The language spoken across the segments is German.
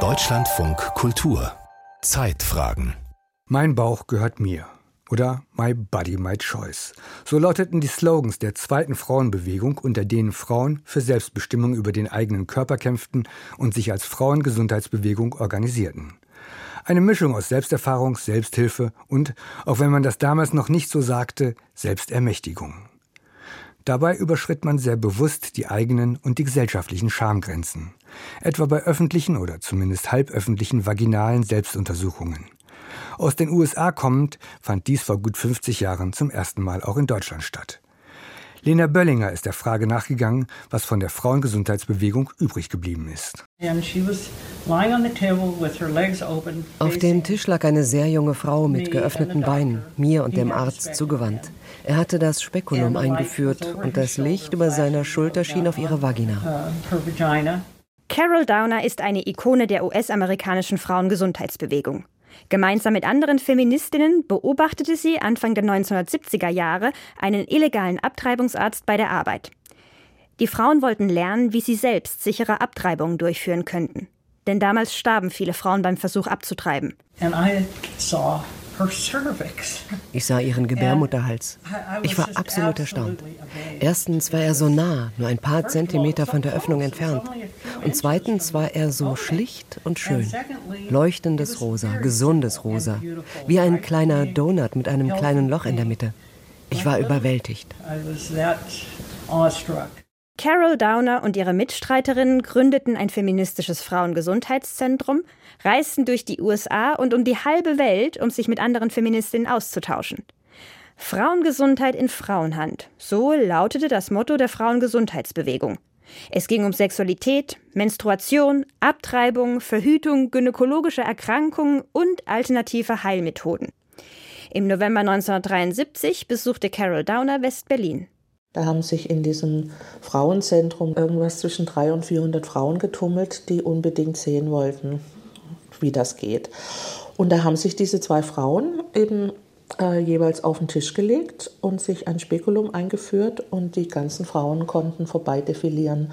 Deutschlandfunk Kultur Zeitfragen Mein Bauch gehört mir oder My Body, My Choice. So lauteten die Slogans der zweiten Frauenbewegung, unter denen Frauen für Selbstbestimmung über den eigenen Körper kämpften und sich als Frauengesundheitsbewegung organisierten. Eine Mischung aus Selbsterfahrung, Selbsthilfe und, auch wenn man das damals noch nicht so sagte, Selbstermächtigung. Dabei überschritt man sehr bewusst die eigenen und die gesellschaftlichen Schamgrenzen, etwa bei öffentlichen oder zumindest halböffentlichen vaginalen Selbstuntersuchungen. Aus den USA kommend fand dies vor gut 50 Jahren zum ersten Mal auch in Deutschland statt. Lena Böllinger ist der Frage nachgegangen, was von der Frauengesundheitsbewegung übrig geblieben ist. Auf dem Tisch lag eine sehr junge Frau mit geöffneten Beinen, mir und dem Arzt zugewandt. Er hatte das Spekulum eingeführt und das Licht über seiner Schulter schien auf ihre Vagina. Uh, Carol Downer ist eine Ikone der US-amerikanischen Frauengesundheitsbewegung. Gemeinsam mit anderen Feministinnen beobachtete sie Anfang der 1970er Jahre einen illegalen Abtreibungsarzt bei der Arbeit. Die Frauen wollten lernen, wie sie selbst sichere Abtreibungen durchführen könnten. Denn damals starben viele Frauen beim Versuch abzutreiben. And I saw ich sah ihren Gebärmutterhals. Ich war absolut erstaunt. Erstens war er so nah, nur ein paar Zentimeter von der Öffnung entfernt. Und zweitens war er so schlicht und schön. Leuchtendes Rosa, gesundes Rosa. Wie ein kleiner Donut mit einem kleinen Loch in der Mitte. Ich war überwältigt. Carol Downer und ihre Mitstreiterinnen gründeten ein feministisches Frauengesundheitszentrum, reisten durch die USA und um die halbe Welt, um sich mit anderen Feministinnen auszutauschen. Frauengesundheit in Frauenhand, so lautete das Motto der Frauengesundheitsbewegung. Es ging um Sexualität, Menstruation, Abtreibung, Verhütung, gynäkologische Erkrankungen und alternative Heilmethoden. Im November 1973 besuchte Carol Downer West-Berlin. Da haben sich in diesem Frauenzentrum irgendwas zwischen 300 und 400 Frauen getummelt, die unbedingt sehen wollten, wie das geht. Und da haben sich diese zwei Frauen eben äh, jeweils auf den Tisch gelegt und sich ein Spekulum eingeführt und die ganzen Frauen konnten vorbeidefilieren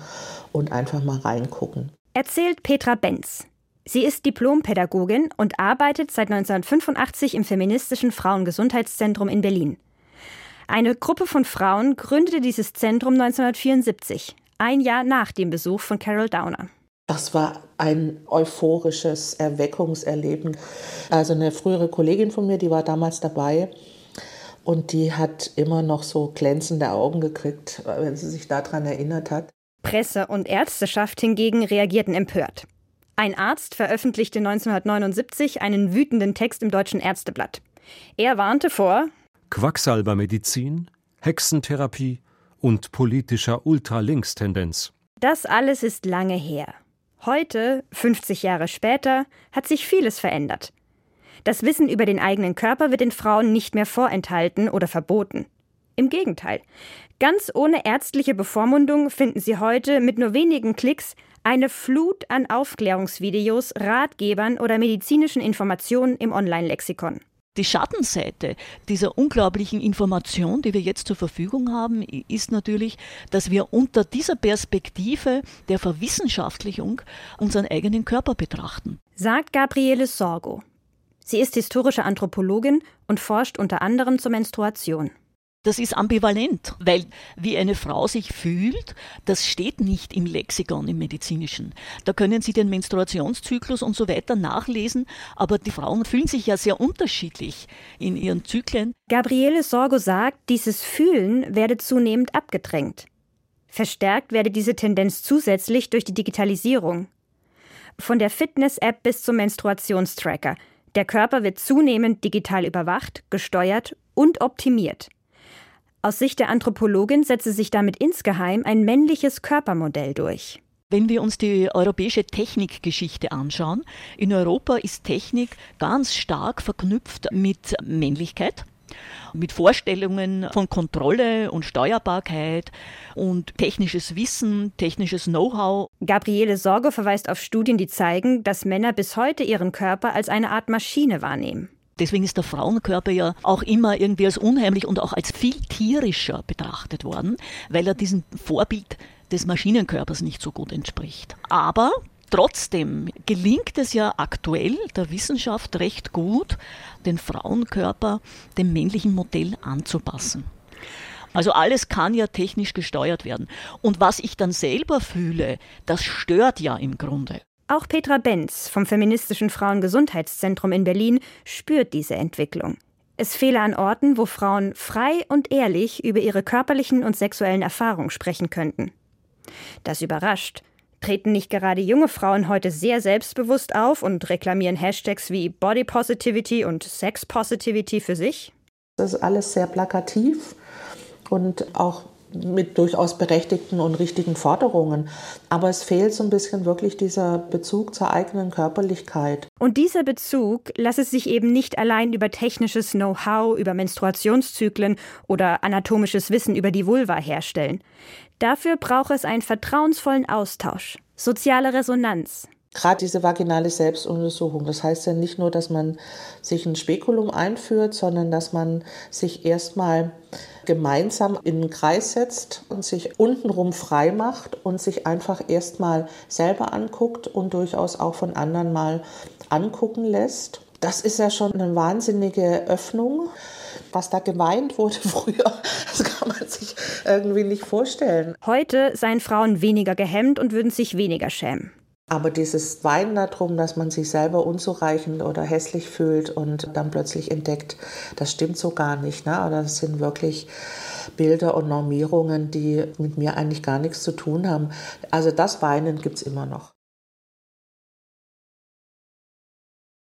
und einfach mal reingucken. Erzählt Petra Benz. Sie ist Diplompädagogin und arbeitet seit 1985 im feministischen Frauengesundheitszentrum in Berlin. Eine Gruppe von Frauen gründete dieses Zentrum 1974, ein Jahr nach dem Besuch von Carol Downer. Das war ein euphorisches Erweckungserleben. Also eine frühere Kollegin von mir, die war damals dabei und die hat immer noch so glänzende Augen gekriegt, wenn sie sich daran erinnert hat. Presse und Ärzteschaft hingegen reagierten empört. Ein Arzt veröffentlichte 1979 einen wütenden Text im Deutschen Ärzteblatt. Er warnte vor Quacksalbermedizin, Hexentherapie und politischer Ultralinkstendenz. Das alles ist lange her. Heute, 50 Jahre später, hat sich vieles verändert. Das Wissen über den eigenen Körper wird den Frauen nicht mehr vorenthalten oder verboten. Im Gegenteil. Ganz ohne ärztliche Bevormundung finden Sie heute mit nur wenigen Klicks eine Flut an Aufklärungsvideos, Ratgebern oder medizinischen Informationen im Online-Lexikon. Die Schattenseite dieser unglaublichen Information, die wir jetzt zur Verfügung haben, ist natürlich, dass wir unter dieser Perspektive der Verwissenschaftlichung unseren eigenen Körper betrachten. Sagt Gabriele Sorgo. Sie ist historische Anthropologin und forscht unter anderem zur Menstruation. Das ist ambivalent, weil wie eine Frau sich fühlt, das steht nicht im Lexikon, im medizinischen. Da können Sie den Menstruationszyklus und so weiter nachlesen, aber die Frauen fühlen sich ja sehr unterschiedlich in ihren Zyklen. Gabriele Sorgo sagt, dieses Fühlen werde zunehmend abgedrängt. Verstärkt werde diese Tendenz zusätzlich durch die Digitalisierung. Von der Fitness-App bis zum Menstruationstracker. Der Körper wird zunehmend digital überwacht, gesteuert und optimiert. Aus Sicht der Anthropologin setze sich damit insgeheim ein männliches Körpermodell durch. Wenn wir uns die europäische Technikgeschichte anschauen, in Europa ist Technik ganz stark verknüpft mit Männlichkeit mit Vorstellungen von Kontrolle und Steuerbarkeit und technisches Wissen, technisches Know-how. Gabriele Sorge verweist auf Studien, die zeigen, dass Männer bis heute ihren Körper als eine Art Maschine wahrnehmen. Deswegen ist der Frauenkörper ja auch immer irgendwie als unheimlich und auch als viel tierischer betrachtet worden, weil er diesem Vorbild des Maschinenkörpers nicht so gut entspricht. Aber Trotzdem gelingt es ja aktuell der Wissenschaft recht gut, den Frauenkörper dem männlichen Modell anzupassen. Also alles kann ja technisch gesteuert werden. Und was ich dann selber fühle, das stört ja im Grunde. Auch Petra Benz vom Feministischen Frauengesundheitszentrum in Berlin spürt diese Entwicklung. Es fehle an Orten, wo Frauen frei und ehrlich über ihre körperlichen und sexuellen Erfahrungen sprechen könnten. Das überrascht. Treten nicht gerade junge Frauen heute sehr selbstbewusst auf und reklamieren Hashtags wie Body Positivity und Sex Positivity für sich? Das ist alles sehr plakativ und auch mit durchaus berechtigten und richtigen Forderungen. Aber es fehlt so ein bisschen wirklich dieser Bezug zur eigenen Körperlichkeit. Und dieser Bezug lasse sich eben nicht allein über technisches Know-how, über Menstruationszyklen oder anatomisches Wissen über die Vulva herstellen. Dafür braucht es einen vertrauensvollen Austausch, soziale Resonanz. Gerade diese vaginale Selbstuntersuchung, das heißt ja nicht nur, dass man sich ein Spekulum einführt, sondern dass man sich erstmal gemeinsam in einen Kreis setzt und sich untenrum frei macht und sich einfach erstmal selber anguckt und durchaus auch von anderen mal angucken lässt. Das ist ja schon eine wahnsinnige Öffnung. Was da geweint wurde früher, das kann man sich irgendwie nicht vorstellen. Heute seien Frauen weniger gehemmt und würden sich weniger schämen. Aber dieses Weinen darum, dass man sich selber unzureichend oder hässlich fühlt und dann plötzlich entdeckt, das stimmt so gar nicht. Ne? Oder das sind wirklich Bilder und Normierungen, die mit mir eigentlich gar nichts zu tun haben. Also das Weinen gibt es immer noch.